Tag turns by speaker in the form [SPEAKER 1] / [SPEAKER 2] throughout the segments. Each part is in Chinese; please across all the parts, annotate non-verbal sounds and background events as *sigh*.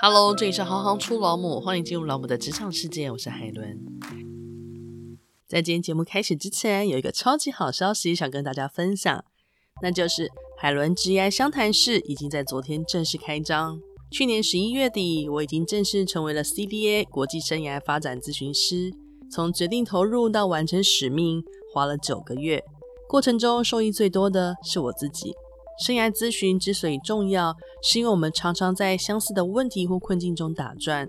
[SPEAKER 1] Hello，这里是行行出老母，欢迎进入老母的职场世界，我是海伦。在今天节目开始之前，有一个超级好消息想跟大家分享，那就是海伦职涯相谈室已经在昨天正式开张。去年十一月底，我已经正式成为了 CDA 国际生涯发展咨询师。从决定投入到完成使命，花了九个月，过程中受益最多的是我自己。生涯咨询之所以重要，是因为我们常常在相似的问题或困境中打转，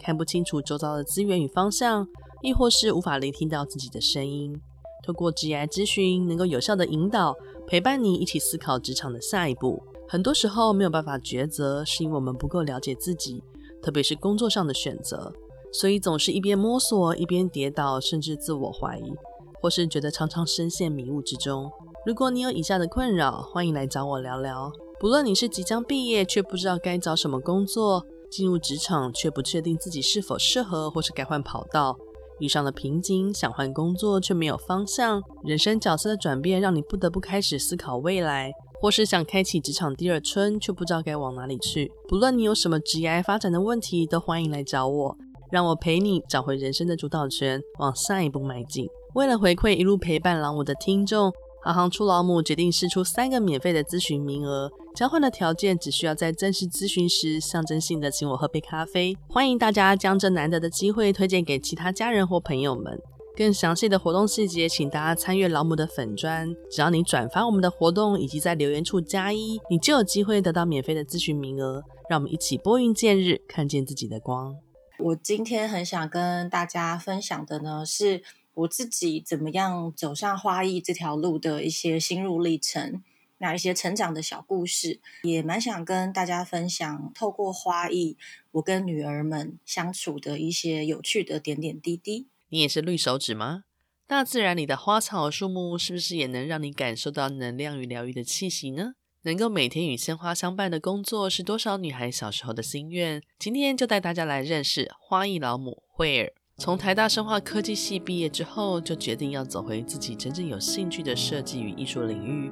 [SPEAKER 1] 看不清楚周遭的资源与方向，亦或是无法聆听到自己的声音。透过职涯咨询，能够有效地引导、陪伴你一起思考职场的下一步。很多时候没有办法抉择，是因为我们不够了解自己，特别是工作上的选择，所以总是一边摸索一边跌倒，甚至自我怀疑，或是觉得常常深陷迷雾之中。如果你有以下的困扰，欢迎来找我聊聊。不论你是即将毕业却不知道该找什么工作，进入职场却不确定自己是否适合，或是该换跑道，遇上了瓶颈，想换工作却没有方向，人生角色的转变让你不得不开始思考未来，或是想开启职场第二春却不知道该往哪里去。不论你有什么职业发展的问题，都欢迎来找我，让我陪你找回人生的主导权，往下一步迈进。为了回馈一路陪伴老母的听众。行行出老母决定释出三个免费的咨询名额，交换的条件只需要在正式咨询时象征性的请我喝杯咖啡。欢迎大家将这难得的机会推荐给其他家人或朋友们。更详细的活动细节，请大家参阅老母的粉专。只要你转发我们的活动以及在留言处加一，你就有机会得到免费的咨询名额。让我们一起拨云见日，看见自己的光。
[SPEAKER 2] 我今天很想跟大家分享的呢是。我自己怎么样走上花艺这条路的一些心路历程，那一些成长的小故事，也蛮想跟大家分享。透过花艺，我跟女儿们相处的一些有趣的点点滴滴。
[SPEAKER 1] 你也是绿手指吗？大自然里的花草树木，是不是也能让你感受到能量与疗愈的气息呢？能够每天与鲜花相伴的工作，是多少女孩小时候的心愿。今天就带大家来认识花艺老母慧儿。从台大生化科技系毕业之后，就决定要走回自己真正有兴趣的设计与艺术领域。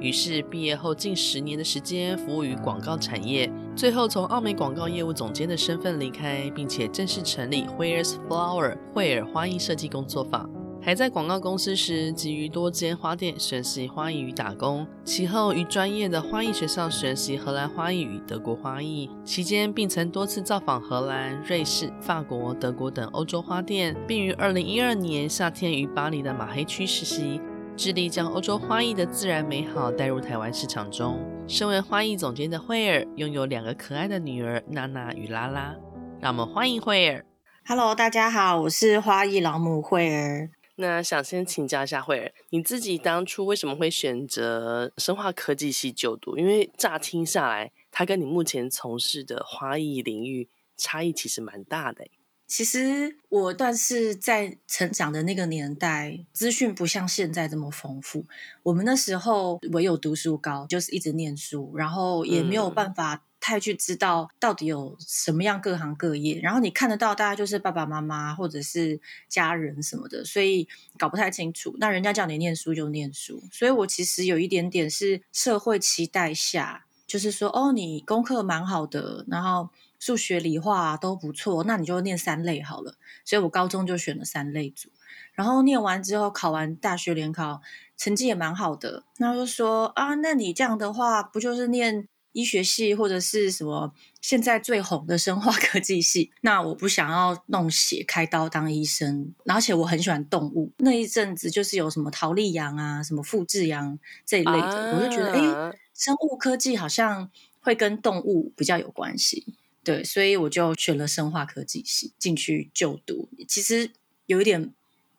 [SPEAKER 1] 于是毕业后近十年的时间服务于广告产业，最后从奥美广告业务总监的身份离开，并且正式成立 Where's Flower 惠尔花艺设计工作坊。还在广告公司时，基于多间花店学习花艺与打工，其后于专业的花艺学校学习荷兰花艺与德国花艺，期间并曾多次造访荷兰、瑞士、法国、德国等欧洲花店，并于二零一二年夏天于巴黎的马黑区实习，致力将欧洲花艺的自然美好带入台湾市场中。身为花艺总监的慧儿，拥有两个可爱的女儿娜娜与拉拉，让我们欢迎慧儿。
[SPEAKER 2] Hello，大家好，我是花艺老母慧儿。
[SPEAKER 1] 那想先请教一下慧儿，你自己当初为什么会选择生化科技系就读？因为乍听下来，它跟你目前从事的花艺领域差异其实蛮大的。
[SPEAKER 2] 其实我但是在成长的那个年代，资讯不像现在这么丰富。我们那时候唯有读书高，就是一直念书，然后也没有办法。太去知道到底有什么样各行各业，然后你看得到大家就是爸爸妈妈或者是家人什么的，所以搞不太清楚。那人家叫你念书就念书，所以我其实有一点点是社会期待下，就是说哦，你功课蛮好的，然后数学、理化都不错，那你就念三类好了。所以我高中就选了三类组，然后念完之后考完大学联考，成绩也蛮好的，那就说啊，那你这样的话不就是念？医学系或者是什么现在最红的生化科技系，那我不想要弄血开刀当医生，而且我很喜欢动物。那一阵子就是有什么桃莉羊啊、什么复制羊这一类的，啊、我就觉得哎，生物科技好像会跟动物比较有关系，对，所以我就选了生化科技系进去就读。其实有一点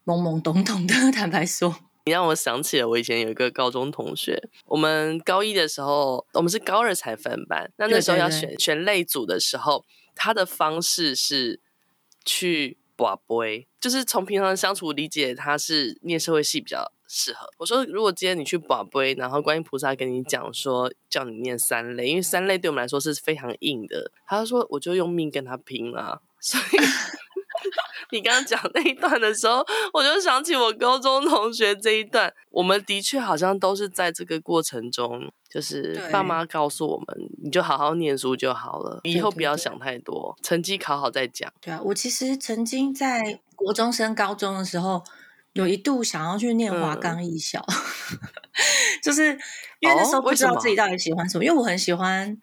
[SPEAKER 2] 懵懵懂懂的，*laughs* 坦白说。
[SPEAKER 1] 你让我想起了我以前有一个高中同学，我们高一的时候，我们是高二才分班。那那时候要选选类组的时候，他的方式是去就是从平常的相处理解他是念社会系比较适合。我说，如果今天你去拔杯，然后观音菩萨跟你讲说叫你念三类，因为三类对我们来说是非常硬的。他说，我就用命跟他拼了，所以。你刚刚讲那一段的时候，我就想起我高中同学这一段。我们的确好像都是在这个过程中，就是爸妈告诉我们，你就好好念书就好了，以后不要想太多，成绩考好再讲。
[SPEAKER 2] 对啊，我其实曾经在国中升高中的时候，有一度想要去念华冈艺校，嗯、*laughs* 就是因为那时候不知道自己到底喜欢什么，哦、为什么？因为我很喜欢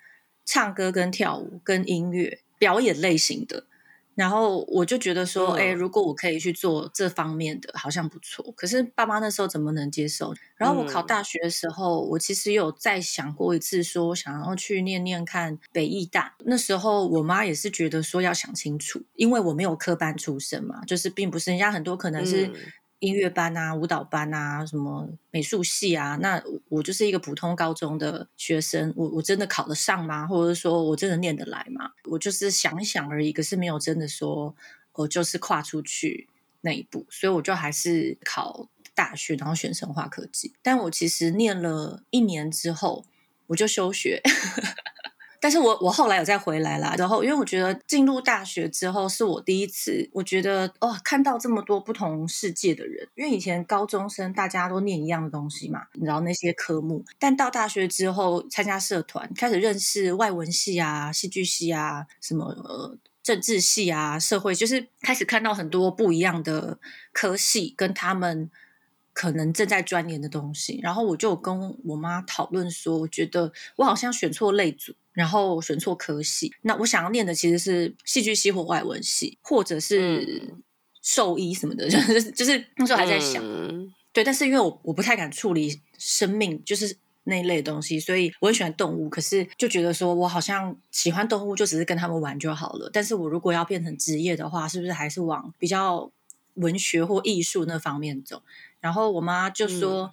[SPEAKER 2] 唱歌、跟跳舞、跟音乐。表演类型的，然后我就觉得说，哎、嗯，如果我可以去做这方面的，好像不错。可是爸妈那时候怎么能接受？然后我考大学的时候，嗯、我其实有再想过一次，说想要去念念看北艺大。那时候我妈也是觉得说要想清楚，因为我没有科班出身嘛，就是并不是人家很多可能是。音乐班啊，舞蹈班啊，什么美术系啊，那我就是一个普通高中的学生，我我真的考得上吗？或者说我真的念得来吗？我就是想一想而已，可是没有真的说，我就是跨出去那一步，所以我就还是考大学，然后选生化科技。但我其实念了一年之后，我就休学。但是我我后来有再回来啦，然后因为我觉得进入大学之后是我第一次，我觉得哦，看到这么多不同世界的人，因为以前高中生大家都念一样的东西嘛，然后那些科目，但到大学之后参加社团，开始认识外文系啊、戏剧系啊、什么呃政治系啊、社会，就是开始看到很多不一样的科系跟他们。可能正在钻研的东西，然后我就跟我妈讨论说，我觉得我好像选错类组，然后选错科系。那我想要念的其实是戏剧系或外文系，或者是兽医什么的，*laughs* 就是就是那时候还在想，嗯、对。但是因为我我不太敢处理生命，就是那一类的东西，所以我很喜欢动物。可是就觉得说我好像喜欢动物，就只是跟他们玩就好了。但是我如果要变成职业的话，是不是还是往比较文学或艺术那方面走？然后我妈就说：“嗯、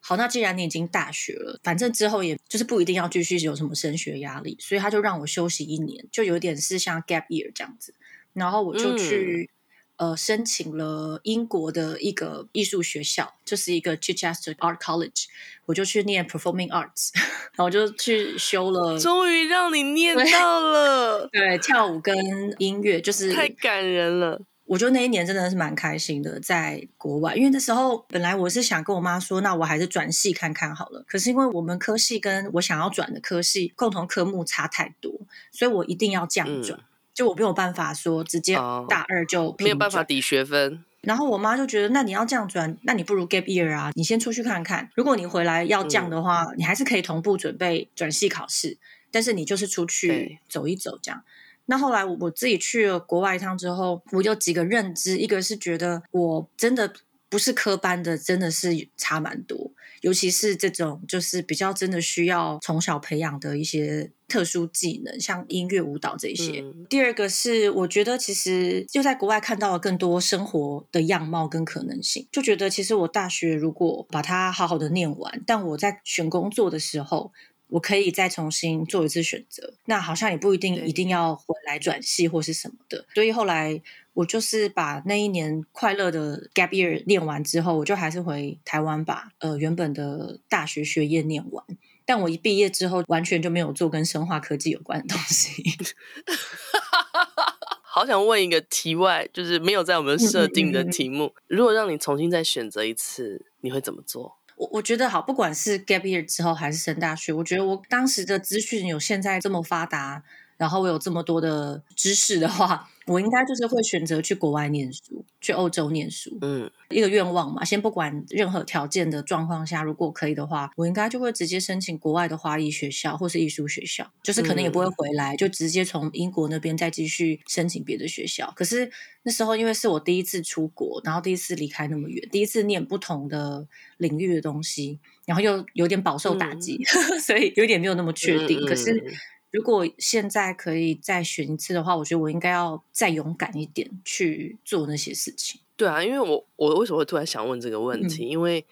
[SPEAKER 2] 好，那既然你已经大学了，反正之后也就是不一定要继续有什么升学压力，所以她就让我休息一年，就有点是像 gap year 这样子。然后我就去、嗯、呃申请了英国的一个艺术学校，就是一个 Chichester Art College，我就去念 Performing Arts，*laughs* 然后我就去修了。*laughs* 终
[SPEAKER 1] 于让你念到了，
[SPEAKER 2] 对，对，跳舞跟音乐就是
[SPEAKER 1] 太感人了。”
[SPEAKER 2] 我觉得那一年真的是蛮开心的，在国外，因为那时候本来我是想跟我妈说，那我还是转系看看好了。可是因为我们科系跟我想要转的科系共同科目差太多，所以我一定要降转，嗯、就我没有办法说直接大二就、哦、
[SPEAKER 1] 没有办法抵学分。
[SPEAKER 2] 然后我妈就觉得，那你要降转，那你不如 gap year 啊，你先出去看看。如果你回来要降的话，嗯、你还是可以同步准备转系考试，但是你就是出去走一走这样。那后来我自己去了国外一趟之后，我有几个认知，一个是觉得我真的不是科班的，真的是差蛮多，尤其是这种就是比较真的需要从小培养的一些特殊技能，像音乐、舞蹈这些。嗯、第二个是我觉得其实就在国外看到了更多生活的样貌跟可能性，就觉得其实我大学如果把它好好的念完，但我在选工作的时候。我可以再重新做一次选择，那好像也不一定一定要回来转系或是什么的。所以后来我就是把那一年快乐的 gap year 念完之后，我就还是回台湾把呃原本的大学学业念完。但我一毕业之后，完全就没有做跟生化科技有关的东西。*laughs*
[SPEAKER 1] 好想问一个题外，就是没有在我们设定的题目，如果让你重新再选择一次，你会怎么做？
[SPEAKER 2] 我我觉得好，不管是 gap year 之后还是升大学，我觉得我当时的资讯有现在这么发达，然后我有这么多的知识的话，我应该就是会选择去国外念书，去欧洲念书。嗯，一个愿望嘛，先不管任何条件的状况下，如果可以的话，我应该就会直接申请国外的华艺学校或是艺术学校，就是可能也不会回来，嗯、就直接从英国那边再继续申请别的学校。可是那时候因为是我第一次出国，然后第一次离开那么远，第一次念不同的领域的东西，然后又有点饱受打击，嗯、*laughs* 所以有点没有那么确定。嗯、可是。如果现在可以再选一次的话，我觉得我应该要再勇敢一点去做那些事情。
[SPEAKER 1] 对啊，因为我我为什么会突然想问这个问题？嗯、因为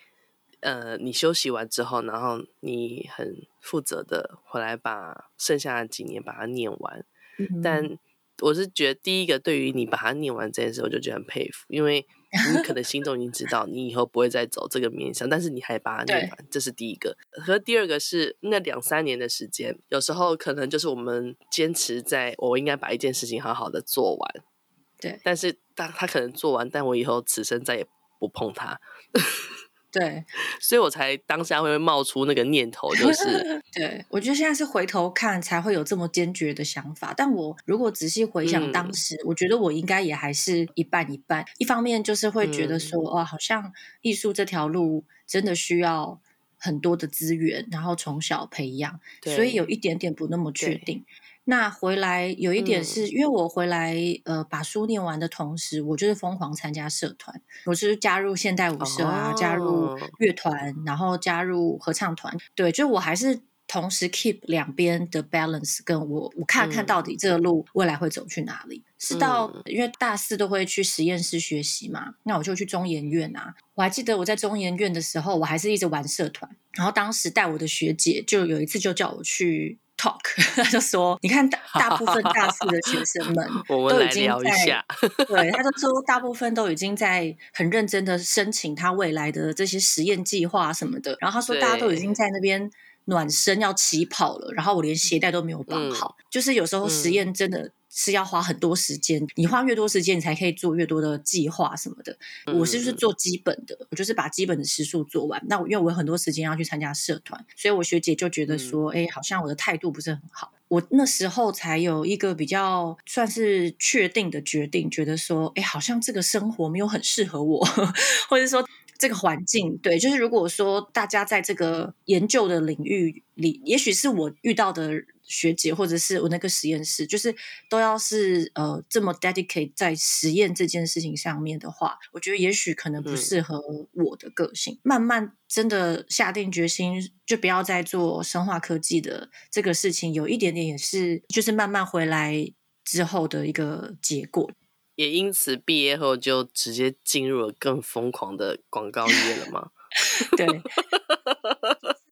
[SPEAKER 1] 呃，你休息完之后，然后你很负责的回来把剩下的几年把它念完，嗯、但我是觉得第一个对于你把它念完这件事，我就觉得很佩服，因为。你可能心中已经知道，你以后不会再走这个面向，但是你还把它念完，这是第一个。和第二个是那两三年的时间，有时候可能就是我们坚持在我应该把一件事情好好的做完，
[SPEAKER 2] 对。
[SPEAKER 1] 但是但他可能做完，但我以后此生再也不碰它。
[SPEAKER 2] 对，
[SPEAKER 1] 所以我才当下会冒出那个念头，就是 *laughs*
[SPEAKER 2] 对，我觉得现在是回头看才会有这么坚决的想法。但我如果仔细回想当时，嗯、我觉得我应该也还是一半一半。一方面就是会觉得说，哦，好像艺术这条路真的需要很多的资源，然后从小培养，所以有一点点不那么确定。那回来有一点是、嗯、因为我回来呃把书念完的同时，我就是疯狂参加社团，我是加入现代舞社啊，哦、加入乐团，然后加入合唱团。对，就我还是同时 keep 两边的 balance，跟我我看看到底这个路未来会走去哪里。嗯、是到因为大四都会去实验室学习嘛，那我就去中研院啊。我还记得我在中研院的时候，我还是一直玩社团，然后当时带我的学姐就有一次就叫我去。talk，他就说：“你看大大部分大四的学生们 *laughs* 都已经在，*laughs* 对，他就说大部分都已经在很认真的申请他未来的这些实验计划什么的。然后他说大家都已经在那边暖身要起跑了，然后我连鞋带都没有绑好，嗯、就是有时候实验真的。”是要花很多时间，你花越多时间，你才可以做越多的计划什么的。我是就是做基本的，我就是把基本的时数做完。那我因为我有很多时间要去参加社团，所以我学姐就觉得说，哎，好像我的态度不是很好。我那时候才有一个比较算是确定的决定，觉得说，哎，好像这个生活没有很适合我，*laughs* 或者说这个环境，对，就是如果说大家在这个研究的领域里，也许是我遇到的。学姐或者是我那个实验室，就是都要是呃这么 dedicate 在实验这件事情上面的话，我觉得也许可能不适合我的个性。嗯、慢慢真的下定决心，就不要再做生化科技的这个事情，有一点点也是就是慢慢回来之后的一个结果。
[SPEAKER 1] 也因此毕业后就直接进入了更疯狂的广告业了吗？*laughs*
[SPEAKER 2] 对。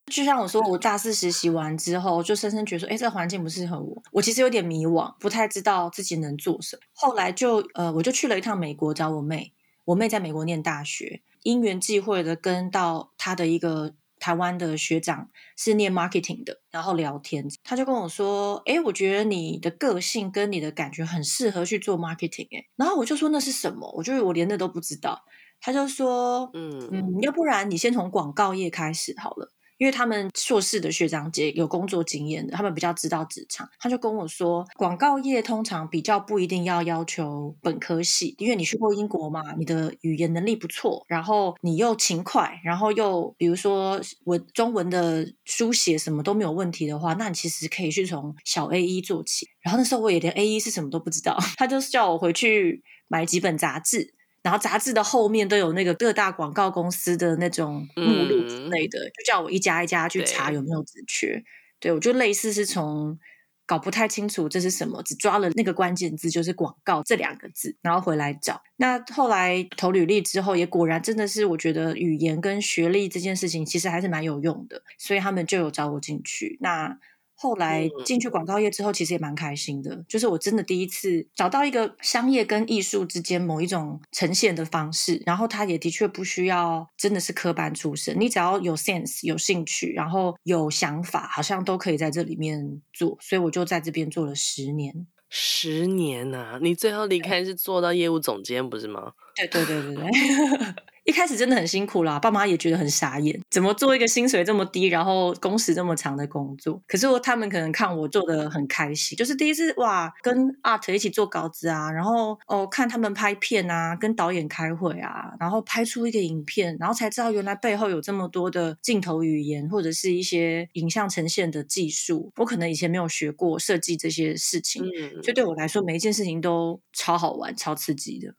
[SPEAKER 2] 就像我说，我大四实习完之后，就深深觉得说，哎，这个环境不适合我。我其实有点迷惘，不太知道自己能做什么。后来就呃，我就去了一趟美国找我妹。我妹在美国念大学，因缘际会的跟到她的一个台湾的学长是念 marketing 的，然后聊天，他就跟我说，哎，我觉得你的个性跟你的感觉很适合去做 marketing。哎，然后我就说那是什么？我就我连那都不知道。他就说，嗯嗯，要不然你先从广告业开始好了。因为他们硕士的学长姐有工作经验的，他们比较知道职场。他就跟我说，广告业通常比较不一定要要求本科系，因为你去过英国嘛，你的语言能力不错，然后你又勤快，然后又比如说文中文的书写什么都没有问题的话，那你其实可以去从小 A 一做起。然后那时候我也连 A 一是什么都不知道，*laughs* 他就是叫我回去买几本杂志。然后杂志的后面都有那个各大广告公司的那种目录之类的，嗯、就叫我一家一家去查有没有职缺。对，对我就类似是从搞不太清楚这是什么，只抓了那个关键字就是广告这两个字，然后回来找。那后来投履历之后，也果然真的是我觉得语言跟学历这件事情其实还是蛮有用的，所以他们就有找我进去。那后来进去广告业之后，其实也蛮开心的。就是我真的第一次找到一个商业跟艺术之间某一种呈现的方式，然后他也的确不需要真的是科班出身，你只要有 sense、有兴趣，然后有想法，好像都可以在这里面做。所以我就在这边做了十年。
[SPEAKER 1] 十年呐、啊！你最后离开是做到业务总监，不是吗？
[SPEAKER 2] 对对对对对。*laughs* 一开始真的很辛苦啦，爸妈也觉得很傻眼，怎么做一个薪水这么低，然后工时这么长的工作？可是他们可能看我做的很开心，就是第一次哇，跟 art 一起做稿子啊，然后哦看他们拍片啊，跟导演开会啊，然后拍出一个影片，然后才知道原来背后有这么多的镜头语言或者是一些影像呈现的技术，我可能以前没有学过设计这些事情，嗯，所以对我来说每一件事情都超好玩、超刺激的。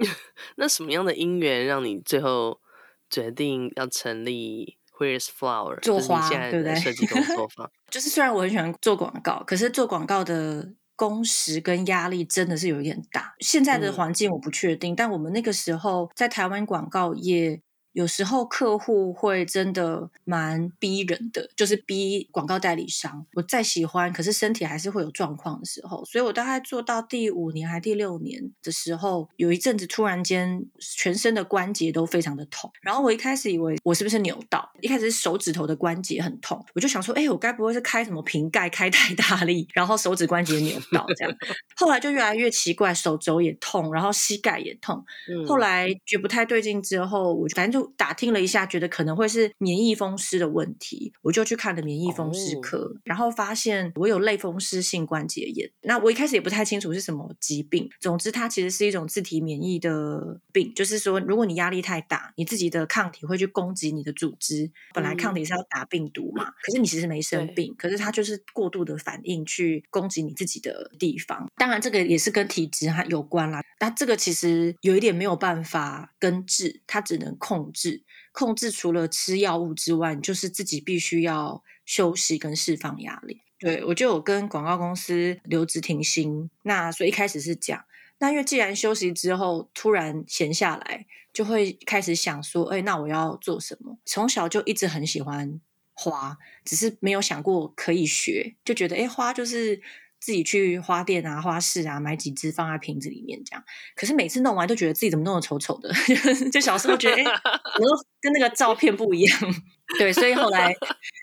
[SPEAKER 2] *laughs*
[SPEAKER 1] 那什么样的因缘让你最后决定要成立 Where's Flower
[SPEAKER 2] 做花，对不对？
[SPEAKER 1] 设计工作坊 *laughs*
[SPEAKER 2] 就是虽然我很喜欢做广告，可是做广告的工时跟压力真的是有一点大。现在的环境我不确定，嗯、但我们那个时候在台湾广告业有时候客户会真的蛮逼人的，就是逼广告代理商。我再喜欢，可是身体还是会有状况的时候。所以我大概做到第五年还第六年的时候，有一阵子突然间全身的关节都非常的痛。然后我一开始以为我是不是扭到，一开始是手指头的关节很痛，我就想说，哎，我该不会是开什么瓶盖开太大力，然后手指关节扭到这样？后来就越来越奇怪，手肘也痛，然后膝盖也痛。后来觉得不太对劲之后，我反正就打听了一下，觉得可能会是免疫风湿的问题，我就去看了免疫风湿科，哦、然后发现我有类风湿性关节炎。那我一开始也不太清楚是什么疾病，总之它其实是一种自体免疫的病，就是说如果你压力太大，你自己的抗体会去攻击你的组织。本来抗体是要打病毒嘛，嗯、可是你其实没生病，可是它就是过度的反应去攻击你自己的地方。当然这个也是跟体质还有关啦。那这个其实有一点没有办法根治，它只能控制。控制除了吃药物之外，就是自己必须要休息跟释放压力。对，我就有跟广告公司留职停薪。那所以一开始是讲，那因为既然休息之后突然闲下来，就会开始想说，哎，那我要做什么？从小就一直很喜欢花，只是没有想过可以学，就觉得哎，花就是。自己去花店啊、花市啊买几支放在瓶子里面这样，可是每次弄完都觉得自己怎么弄得丑丑的，*laughs* 就小时候觉得哎，我都跟那个照片不一样。对，所以后来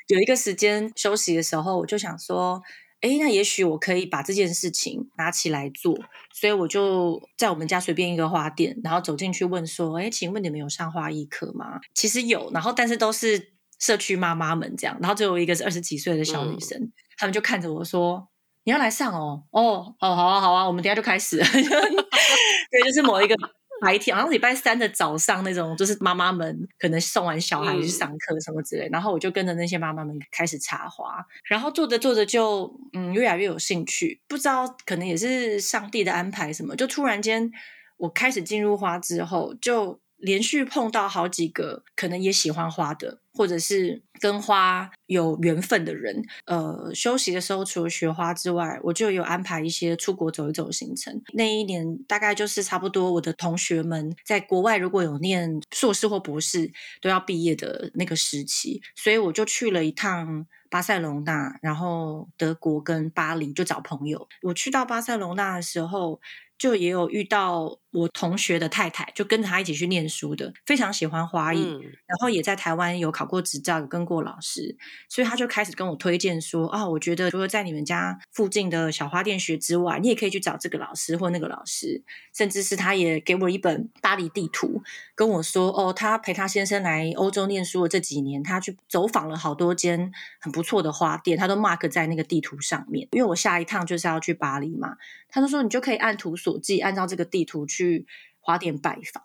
[SPEAKER 2] 有一个时间休息的时候，我就想说，哎，那也许我可以把这件事情拿起来做。所以我就在我们家随便一个花店，然后走进去问说，哎，请问你们有上花艺课吗？其实有，然后但是都是社区妈妈们这样，然后最后一个是二十几岁的小女生，嗯、他们就看着我说。你要来上哦，哦，哦，好啊，好啊，我们等下就开始。*laughs* 对，就是某一个白天，好像礼拜三的早上那种，就是妈妈们可能送完小孩去上课什么之类，嗯、然后我就跟着那些妈妈们开始插花，然后做着做着就嗯越来越有兴趣，不知道可能也是上帝的安排什么，就突然间我开始进入花之后就。连续碰到好几个可能也喜欢花的，或者是跟花有缘分的人。呃，休息的时候除了学花之外，我就有安排一些出国走一走行程。那一年大概就是差不多我的同学们在国外如果有念硕士或博士都要毕业的那个时期，所以我就去了一趟巴塞隆纳，然后德国跟巴黎就找朋友。我去到巴塞隆纳的时候，就也有遇到我同学的太太，就跟着他一起去念书的，非常喜欢花艺，嗯、然后也在台湾有考过执照，有跟过老师，所以他就开始跟我推荐说啊，我觉得除了在你们家附近的小花店学之外，你也可以去找这个老师或那个老师，甚至是他也给我一本巴黎地图，跟我说哦，他陪他先生来欧洲念书的这几年，他去走访了好多间很不错的花店，他都 mark 在那个地图上面，因为我下一趟就是要去巴黎嘛。他就说：“你就可以按图自己，按照这个地图去花店拜访，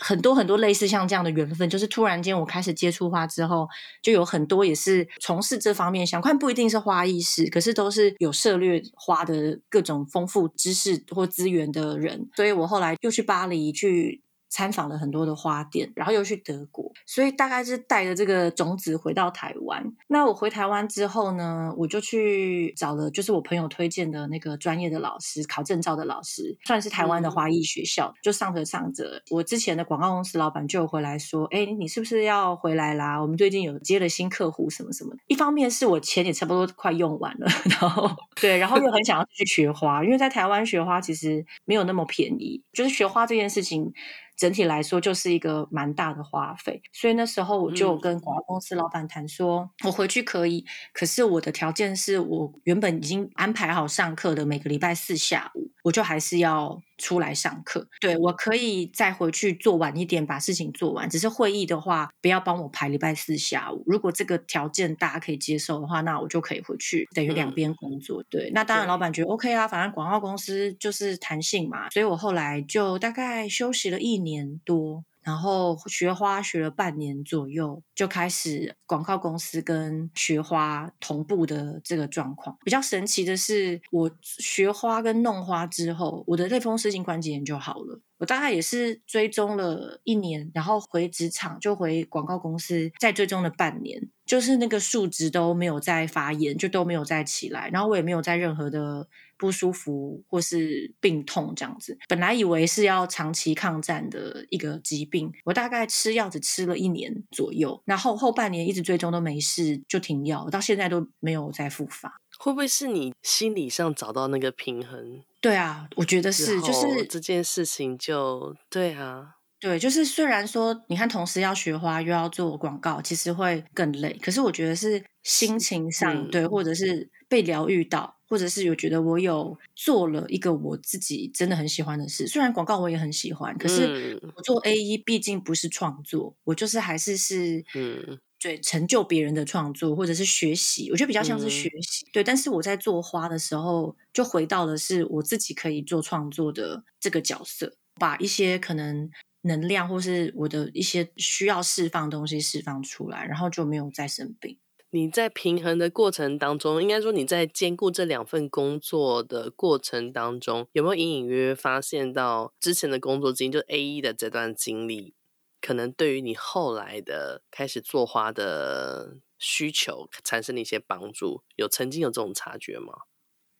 [SPEAKER 2] 很多很多类似像这样的缘分，就是突然间我开始接触花之后，就有很多也是从事这方面，想看不一定是花艺师，可是都是有涉猎花的各种丰富知识或资源的人，所以我后来又去巴黎去。”参访了很多的花店，然后又去德国，所以大概是带着这个种子回到台湾。那我回台湾之后呢，我就去找了，就是我朋友推荐的那个专业的老师，考证照的老师，算是台湾的华裔学校。嗯、就上着上着，我之前的广告公司老板就有回来说：“哎，你是不是要回来啦？我们最近有接了新客户，什么什么。”一方面是我钱也差不多快用完了，*laughs* 然后对，然后又很想要去学花，因为在台湾学花其实没有那么便宜，就是学花这件事情。整体来说就是一个蛮大的花费，所以那时候我就跟广告公司老板谈说，嗯、我回去可以，可是我的条件是我原本已经安排好上课的每个礼拜四下午，我就还是要出来上课。对，我可以再回去做晚一点，把事情做完，只是会议的话不要帮我排礼拜四下午。如果这个条件大家可以接受的话，那我就可以回去，等于两边工作。嗯、对，那当然老板觉得 OK 啊，反正广告公司就是弹性嘛，所以我后来就大概休息了一年多。然后学花学了半年左右，就开始广告公司跟学花同步的这个状况。比较神奇的是，我学花跟弄花之后，我的类风湿性关节炎就好了。我大概也是追踪了一年，然后回职场就回广告公司，再追踪了半年，就是那个数值都没有再发炎，就都没有再起来，然后我也没有在任何的不舒服或是病痛这样子。本来以为是要长期抗战的一个疾病，我大概吃药只吃了一年左右，然后后半年一直追踪都没事，就停药，到现在都没有再复发。
[SPEAKER 1] 会不会是你心理上找到那个平衡？
[SPEAKER 2] 对啊，我觉得是，就是
[SPEAKER 1] 这件事情就对啊。
[SPEAKER 2] 对，就是虽然说你看，同时要学花又要做广告，其实会更累。可是我觉得是心情上、嗯、对，或者是被疗愈到，或者是有觉得我有做了一个我自己真的很喜欢的事。虽然广告我也很喜欢，可是我做 AE 毕竟不是创作，我就是还是是嗯，对，成就别人的创作或者是学习，我觉得比较像是学习。嗯、对，但是我在做花的时候，就回到的是我自己可以做创作的这个角色，把一些可能。能量或是我的一些需要释放的东西释放出来，然后就没有再生病。
[SPEAKER 1] 你在平衡的过程当中，应该说你在兼顾这两份工作的过程当中，有没有隐隐约约发现到之前的工作经历，就 A 一的这段经历，可能对于你后来的开始做花的需求产生了一些帮助？有曾经有这种察觉吗？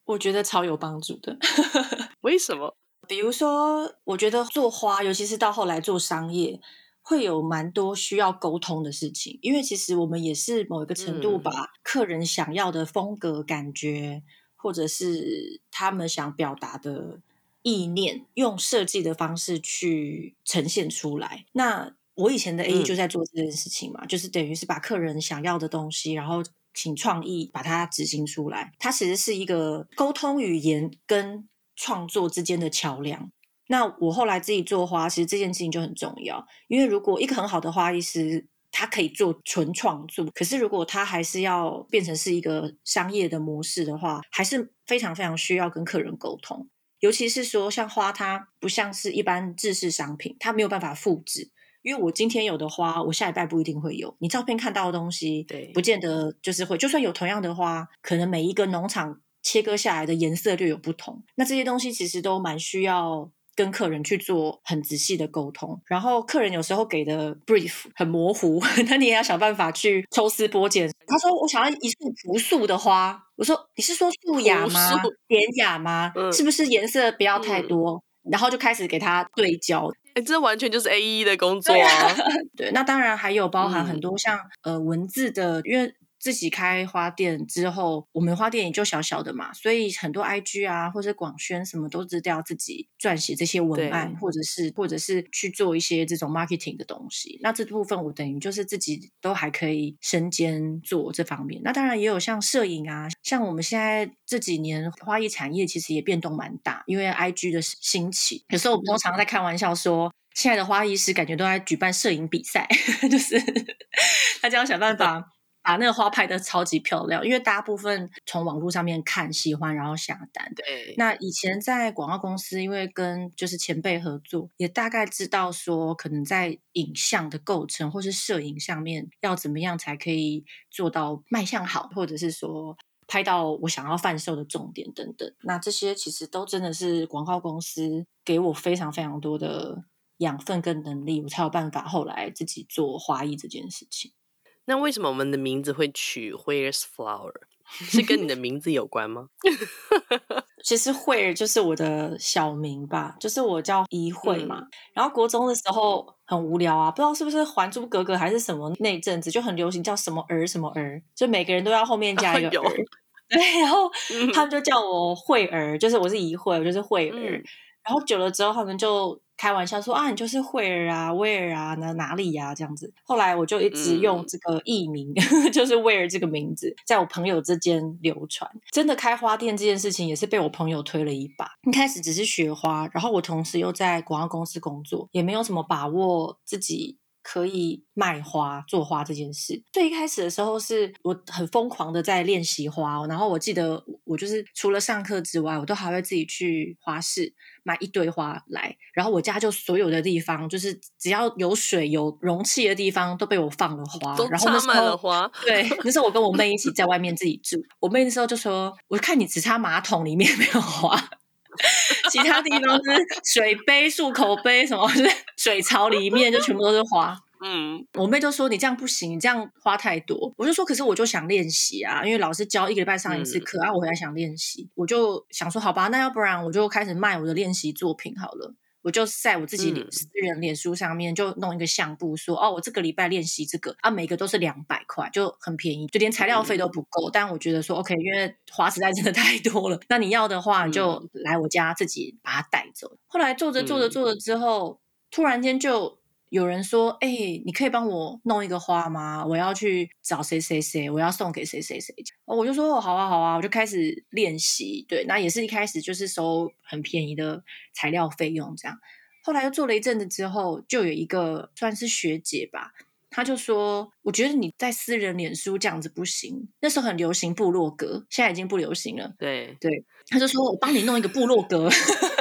[SPEAKER 2] 我觉得超有帮助的。
[SPEAKER 1] 为什么？
[SPEAKER 2] 比如说，我觉得做花，尤其是到后来做商业，会有蛮多需要沟通的事情。因为其实我们也是某一个程度把客人想要的风格、感觉，嗯、或者是他们想表达的意念，用设计的方式去呈现出来。那我以前的 AE 就在做这件事情嘛，嗯、就是等于是把客人想要的东西，然后请创意把它执行出来。它其实是一个沟通语言跟。创作之间的桥梁。那我后来自己做花，其实这件事情就很重要。因为如果一个很好的花艺师，他可以做纯创作，可是如果他还是要变成是一个商业的模式的话，还是非常非常需要跟客人沟通。尤其是说，像花，它不像是一般制式商品，它没有办法复制。因为我今天有的花，我下礼拜不一定会有。你照片看到的东西，对，不见得就是会。就算有同样的花，可能每一个农场。切割下来的颜色略有不同，那这些东西其实都蛮需要跟客人去做很仔细的沟通。然后客人有时候给的 brief 很模糊，*laughs* 那你也要想办法去抽丝剥茧。他说：“我想要一束朴素的花。”我说：“你是说素雅吗？典雅吗？嗯、是不是颜色不要太多？”嗯、然后就开始给他对焦。
[SPEAKER 1] 哎，这完全就是 AE 的工作啊！*laughs*
[SPEAKER 2] 对，那当然还有包含很多像、嗯、呃文字的，因为。自己开花店之后，我们花店也就小小的嘛，所以很多 IG 啊，或者广宣什么都是要自己撰写这些文案，或者是或者是去做一些这种 marketing 的东西。那这部分我等于就是自己都还可以身兼做这方面。那当然也有像摄影啊，像我们现在这几年花艺产业其实也变动蛮大，因为 IG 的兴起。有时候我们都常常在开玩笑说，现在的花艺师感觉都在举办摄影比赛，*laughs* 就是 *laughs* 大家要想办法。把那个花拍的超级漂亮，因为大部分从网络上面看喜欢，然后下单。对，那以前在广告公司，因为跟就是前辈合作，也大概知道说，可能在影像的构成或是摄影上面要怎么样才可以做到卖相好，或者是说拍到我想要贩售的重点等等。那这些其实都真的是广告公司给我非常非常多的养分跟能力，我才有办法后来自己做花艺这件事情。
[SPEAKER 1] 那为什么我们的名字会取 Where's Flower？是跟你的名字有关吗？*laughs*
[SPEAKER 2] 其实 Where 就是我的小名吧，就是我叫怡慧嘛。嗯、然后国中的时候很无聊啊，不知道是不是《还珠格格》还是什么那阵子就很流行叫什么儿什么儿，就每个人都要后面加一个儿。啊、*laughs* 对，然后他们就叫我慧儿，就是我是怡慧，我就是慧儿。嗯、然后久了之后，他们就。开玩笑说啊，你就是惠儿啊，威尔啊，那哪里呀、啊？这样子。后来我就一直用这个艺名，嗯、*laughs* 就是威尔这个名字，在我朋友之间流传。真的开花店这件事情，也是被我朋友推了一把。一开始只是学花，然后我同时又在广告公司工作，也没有什么把握自己。可以卖花、做花这件事，最一开始的时候是我很疯狂的在练习花，然后我记得我就是除了上课之外，我都还会自己去花市买一堆花来，然后我家就所有的地方，就是只要有水、有容器的地方，都被我放了花，
[SPEAKER 1] 都
[SPEAKER 2] 然后
[SPEAKER 1] 插满了花。
[SPEAKER 2] 对，那时候我跟我妹一起在外面自己住，我妹那时候就说：“我看你只插马桶里面没有花。”其他地方是水杯、漱口杯什么，就是水槽里面就全部都是花。*laughs* 嗯，我妹就说你这样不行，你这样花太多。我就说，可是我就想练习啊，因为老师教一个礼拜上一次课，嗯、啊，我回来想练习，我就想说，好吧，那要不然我就开始卖我的练习作品好了。我就在我自己私人脸书上面就弄一个相簿说，说、嗯、哦，我这个礼拜练习这个啊，每个都是两百块，就很便宜，就连材料费都不够。嗯、但我觉得说 OK，因为花实在真的太多了。那你要的话，就来我家自己把它带走。嗯、后来做着做着做着之后，突然间就。有人说：“哎、欸，你可以帮我弄一个花吗？我要去找谁谁谁，我要送给谁谁谁。”我就说：“哦，好啊，好啊。”我就开始练习。对，那也是一开始就是收很便宜的材料费用这样。后来又做了一阵子之后，就有一个算是学姐吧，她就说：“我觉得你在私人脸书这样子不行。”那时候很流行部落格，现在已经不流行了。
[SPEAKER 1] 对
[SPEAKER 2] 对，她就说：“我帮你弄一个部落格。” *laughs*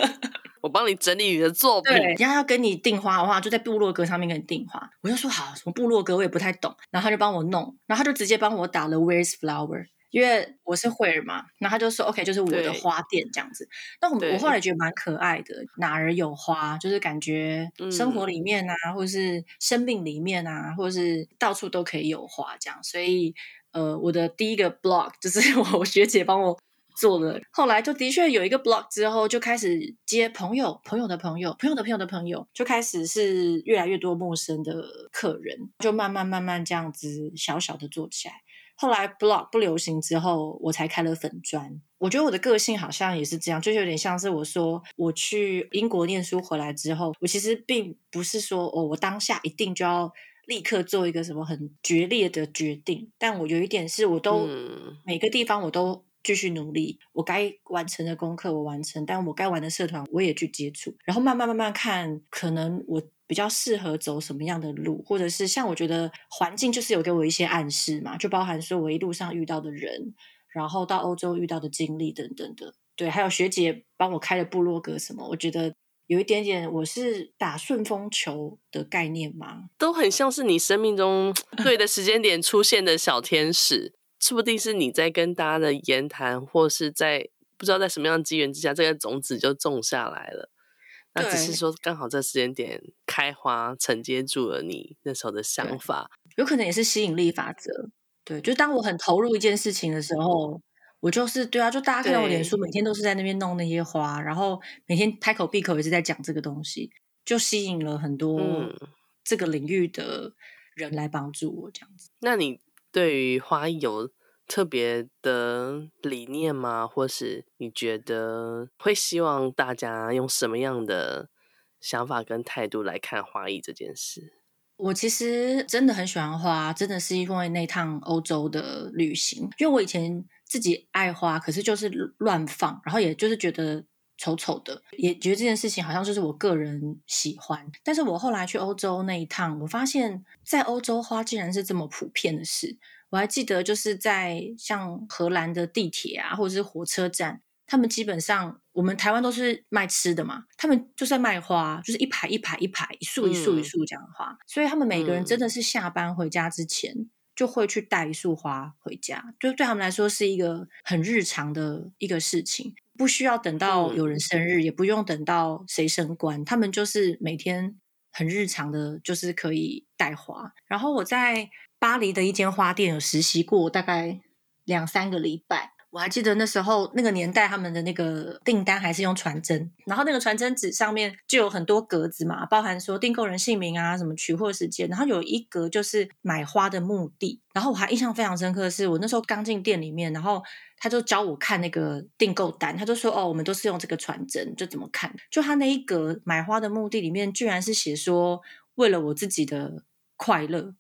[SPEAKER 1] 我帮你整理你的作品。
[SPEAKER 2] 对，然后要跟你订花的话，就在部落格上面跟你订花。我就说好，什么部落格我也不太懂。然后他就帮我弄，然后他就直接帮我打了 Where's Flower，因为我是会儿嘛。然后他就说 OK，就是我的花店这样子。那我我后来觉得蛮可爱的，哪儿有花，就是感觉生活里面啊，嗯、或者是生命里面啊，或者是到处都可以有花这样。所以呃，我的第一个 blog 就是 *laughs* 我学姐帮我。做了，后来就的确有一个 blog 之后，就开始接朋友、朋友的朋友、朋友的朋友的朋友，就开始是越来越多陌生的客人，就慢慢慢慢这样子小小的做起来。后来 blog 不流行之后，我才开了粉砖。我觉得我的个性好像也是这样，就是有点像是我说我去英国念书回来之后，我其实并不是说哦，我当下一定就要立刻做一个什么很决裂的决定，但我有一点是我都、嗯、每个地方我都。继续努力，我该完成的功课我完成，但我该玩的社团我也去接触，然后慢慢慢慢看，可能我比较适合走什么样的路，或者是像我觉得环境就是有给我一些暗示嘛，就包含说我一路上遇到的人，然后到欧洲遇到的经历等等的，对，还有学姐帮我开了部落格什么，我觉得有一点点我是打顺风球的概念嘛，
[SPEAKER 1] 都很像是你生命中 *tsk* 对的时间点出现的小天使。说不定是你在跟大家的言谈，或是在不知道在什么样的机缘之下，这个种子就种下来了。那只是说刚好这时间点开花，承接住了你那时候的想法。
[SPEAKER 2] 有可能也是吸引力法则。对，就当我很投入一件事情的时候，我就是对啊，就大家看到我脸书，每天都是在那边弄那些花，然后每天开口闭口也是在讲这个东西，就吸引了很多这个领域的人来帮助我这样子。
[SPEAKER 1] 嗯、那你？对于花艺有特别的理念吗？或是你觉得会希望大家用什么样的想法跟态度来看花艺这件事？
[SPEAKER 2] 我其实真的很喜欢花，真的是因为那趟欧洲的旅行。因为我以前自己爱花，可是就是乱放，然后也就是觉得丑丑的，也觉得这件事情好像就是我个人喜欢。但是我后来去欧洲那一趟，我发现。在欧洲，花竟然是这么普遍的事。我还记得，就是在像荷兰的地铁啊，或者是火车站，他们基本上，我们台湾都是卖吃的嘛，他们就是在卖花，就是一排一排一排，一束一束一束这样的花。嗯、所以他们每个人真的是下班回家之前，就会去带一束花回家，就对他们来说是一个很日常的一个事情，不需要等到有人生日，嗯、也不用等到谁升官，他们就是每天。很日常的，就是可以带花。然后我在巴黎的一间花店有实习过，大概两三个礼拜。我还记得那时候那个年代，他们的那个订单还是用传真，然后那个传真纸上面就有很多格子嘛，包含说订购人姓名啊，什么取货时间，然后有一格就是买花的目的。然后我还印象非常深刻的是，我那时候刚进店里面，然后他就教我看那个订购单，他就说：“哦，我们都是用这个传真，就怎么看？就他那一格买花的目的里面，居然是写说为了我自己的。”快乐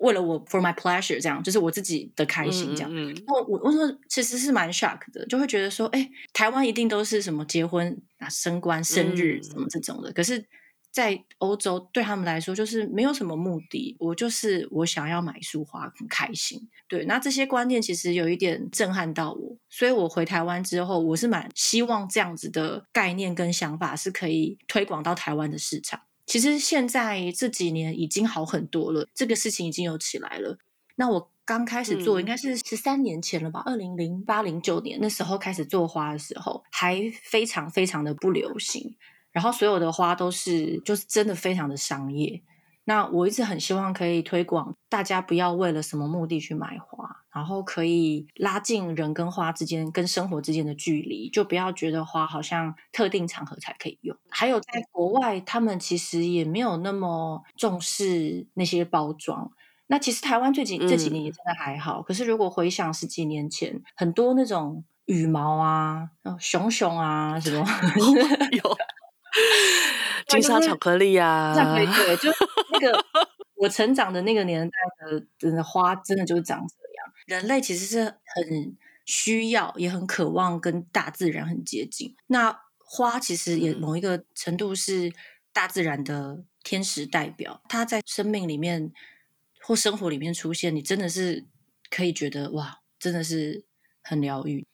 [SPEAKER 2] 为了我，for my pleasure，这样就是我自己的开心，这样。嗯嗯、我我我说其实是蛮 shock 的，就会觉得说，哎，台湾一定都是什么结婚啊、升官、生日什么这种的，嗯、可是，在欧洲对他们来说就是没有什么目的，我就是我想要买束花，很开心。对，那这些观念其实有一点震撼到我，所以我回台湾之后，我是蛮希望这样子的概念跟想法是可以推广到台湾的市场。其实现在这几年已经好很多了，这个事情已经有起来了。那我刚开始做，应该是十三年前了吧，二零零八零九年那时候开始做花的时候，还非常非常的不流行。然后所有的花都是就是真的非常的商业。那我一直很希望可以推广，大家不要为了什么目的去买花，然后可以拉近人跟花之间、跟生活之间的距离，就不要觉得花好像特定场合才可以用。还有在国外，他们其实也没有那么重视那些包装。那其实台湾最近这几年也真的还好，嗯、可是如果回想十几年前，很多那种羽毛啊、熊熊啊什么 *laughs* *laughs*
[SPEAKER 1] 有。金沙巧克力啊，
[SPEAKER 2] 对对，就那个 *laughs* 我成长的那个年代的真的花，真的就是长这样。人类其实是很需要，也很渴望跟大自然很接近。那花其实也某一个程度是大自然的天使代表，它在生命里面或生活里面出现，你真的是可以觉得哇，真的是很疗愈。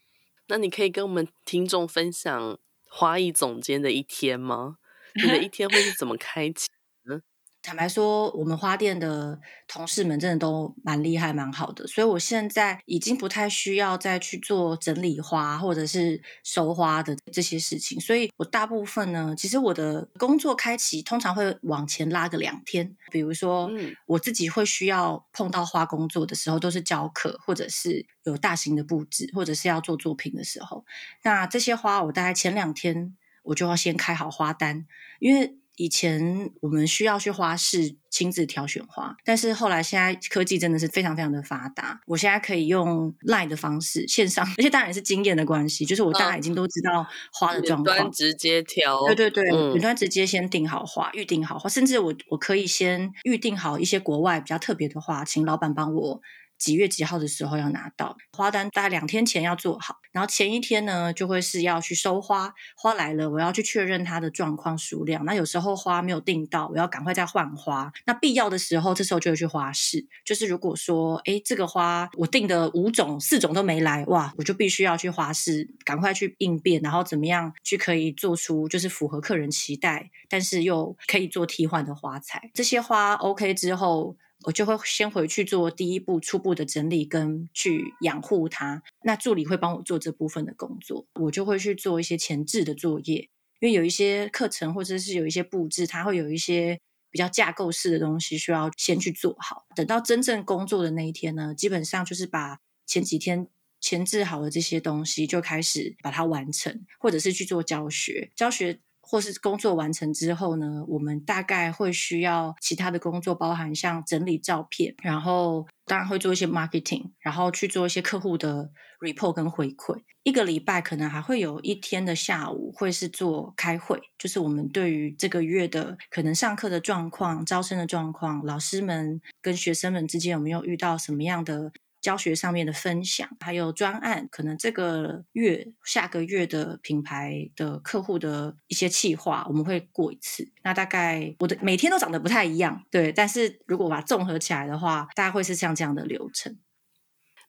[SPEAKER 1] 那你可以跟我们听众分享花艺总监的一天吗？你的一天会是怎么开启呢？
[SPEAKER 2] 坦白说，我们花店的同事们真的都蛮厉害、蛮好的，所以我现在已经不太需要再去做整理花或者是收花的这些事情。所以我大部分呢，其实我的工作开启通常会往前拉个两天。比如说，我自己会需要碰到花工作的时候，都是教课或者是有大型的布置，或者是要做作品的时候。那这些花，我大概前两天我就要先开好花单，因为。以前我们需要去花市亲自挑选花，但是后来现在科技真的是非常非常的发达，我现在可以用 Line 的方式线上，而且当然也是经验的关系，就是我大家已经都知道花的状况，
[SPEAKER 1] 远端直接挑，
[SPEAKER 2] 对对对，云、嗯、端直接先订好花，预定好花，甚至我我可以先预定好一些国外比较特别的花，请老板帮我。几月几号的时候要拿到花单，大概两天前要做好，然后前一天呢就会是要去收花，花来了我要去确认它的状况数量。那有时候花没有订到，我要赶快再换花。那必要的时候，这时候就会去花市。就是如果说，诶，这个花我订的五种四种都没来，哇，我就必须要去花市，赶快去应变，然后怎么样去可以做出就是符合客人期待，但是又可以做替换的花材。这些花 OK 之后。我就会先回去做第一步初步的整理跟去养护它。那助理会帮我做这部分的工作，我就会去做一些前置的作业。因为有一些课程或者是有一些布置，它会有一些比较架构式的东西需要先去做好。等到真正工作的那一天呢，基本上就是把前几天前置好的这些东西就开始把它完成，或者是去做教学教学。或是工作完成之后呢，我们大概会需要其他的工作，包含像整理照片，然后当然会做一些 marketing，然后去做一些客户的 report 跟回馈。一个礼拜可能还会有一天的下午会是做开会，就是我们对于这个月的可能上课的状况、招生的状况、老师们跟学生们之间有没有遇到什么样的。教学上面的分享，还有专案，可能这个月、下个月的品牌的客户的一些企划，我们会过一次。那大概我的每天都长得不太一样，对。但是如果把它综合起来的话，大概会是像这样的流程。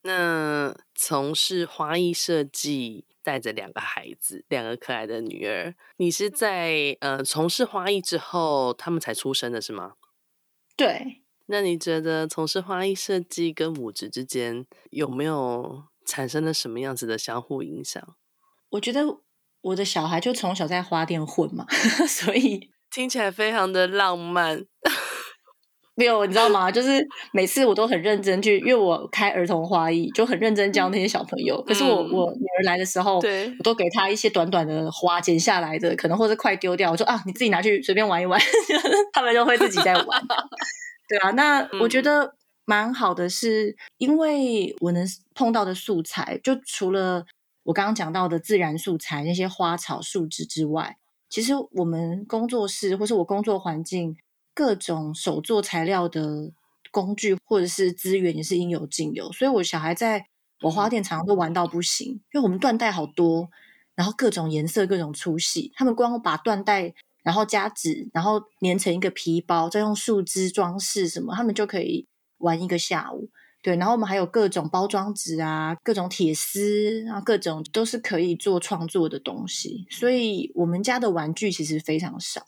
[SPEAKER 1] 那从事花艺设计，带着两个孩子，两个可爱的女儿，你是在呃从事花艺之后，他们才出生的是吗？
[SPEAKER 2] 对。
[SPEAKER 1] 那你觉得从事花艺设计跟母职之间有没有产生了什么样子的相互影响？
[SPEAKER 2] 我觉得我的小孩就从小在花店混嘛，*laughs* 所以 *laughs*
[SPEAKER 1] 听起来非常的浪漫。*laughs*
[SPEAKER 2] 没有，你知道吗？就是每次我都很认真去，因为我开儿童花艺，就很认真教那些小朋友。嗯、可是我我女儿来的时候，对我都给她一些短短的花剪下来的，可能或者快丢掉。我说啊，你自己拿去随便玩一玩，他们就会自己在玩。对啊，那我觉得蛮好的是，是因为我能碰到的素材，就除了我刚刚讲到的自然素材那些花草树枝之外，其实我们工作室或是我工作环境各种手作材料的工具或者是资源也是应有尽有，所以我小孩在我花店常常都玩到不行，因为我们缎带好多，然后各种颜色、各种粗细，他们光把缎带。然后加纸，然后粘成一个皮包，再用树枝装饰什么，他们就可以玩一个下午。对，然后我们还有各种包装纸啊，各种铁丝啊，各种都是可以做创作的东西。所以我们家的玩具其实非常少，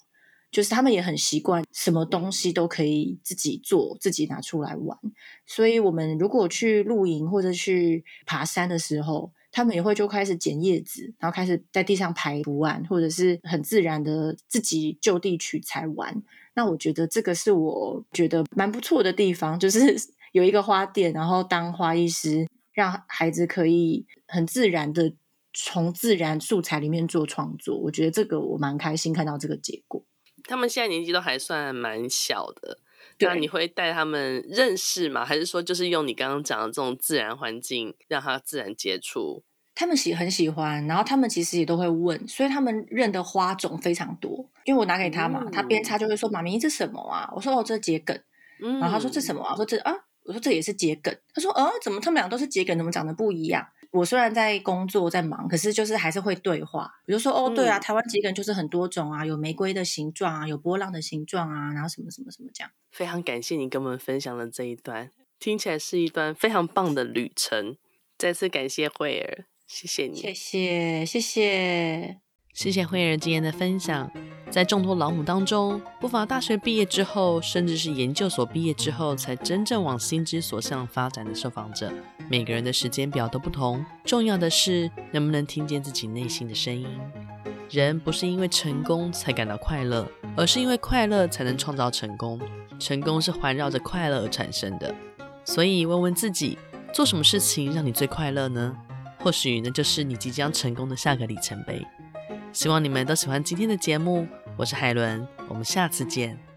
[SPEAKER 2] 就是他们也很习惯什么东西都可以自己做，自己拿出来玩。所以我们如果去露营或者去爬山的时候，他们也会就开始捡叶子，然后开始在地上排图案，或者是很自然的自己就地取材玩。那我觉得这个是我觉得蛮不错的地方，就是 *laughs* 有一个花店，然后当花艺师，让孩子可以很自然的从自然素材里面做创作。我觉得这个我蛮开心看到这个结果。
[SPEAKER 1] 他们现在年纪都还算蛮小的，那你会带他们认识吗？还是说就是用你刚刚讲的这种自然环境让他自然接触？
[SPEAKER 2] 他们喜很喜欢，然后他们其实也都会问，所以他们认的花种非常多。因为我拿给他嘛，嗯、他边插就会说：“妈咪，这什么啊？”我说：“哦，这桔梗。嗯”然后他说：“这什么啊？”我说：“这啊。”我说：“这也是桔梗。”他说：“呃，怎么他们俩都是桔梗，怎么长得不一样？”我虽然在工作在忙，可是就是还是会对话。比如说，哦，对啊，台湾桔梗就是很多种啊，有玫瑰的形状啊，有波浪的形状啊，然后什么什么什么这样。
[SPEAKER 1] 非常感谢你跟我们分享了这一段，听起来是一段非常棒的旅程。再次感谢惠儿，谢谢你，
[SPEAKER 2] 谢谢，谢谢，
[SPEAKER 1] 谢谢慧儿今天的分享。在众多老母当中，不乏大学毕业之后，甚至是研究所毕业之后，才真正往心之所向发展的受访者。每个人的时间表都不同，重要的是能不能听见自己内心的声音。人不是因为成功才感到快乐，而是因为快乐才能创造成功。成功是环绕着快乐而产生的。所以问问自己，做什么事情让你最快乐呢？或许那就是你即将成功的下个里程碑。希望你们都喜欢今天的节目。我是海伦，我们下次见。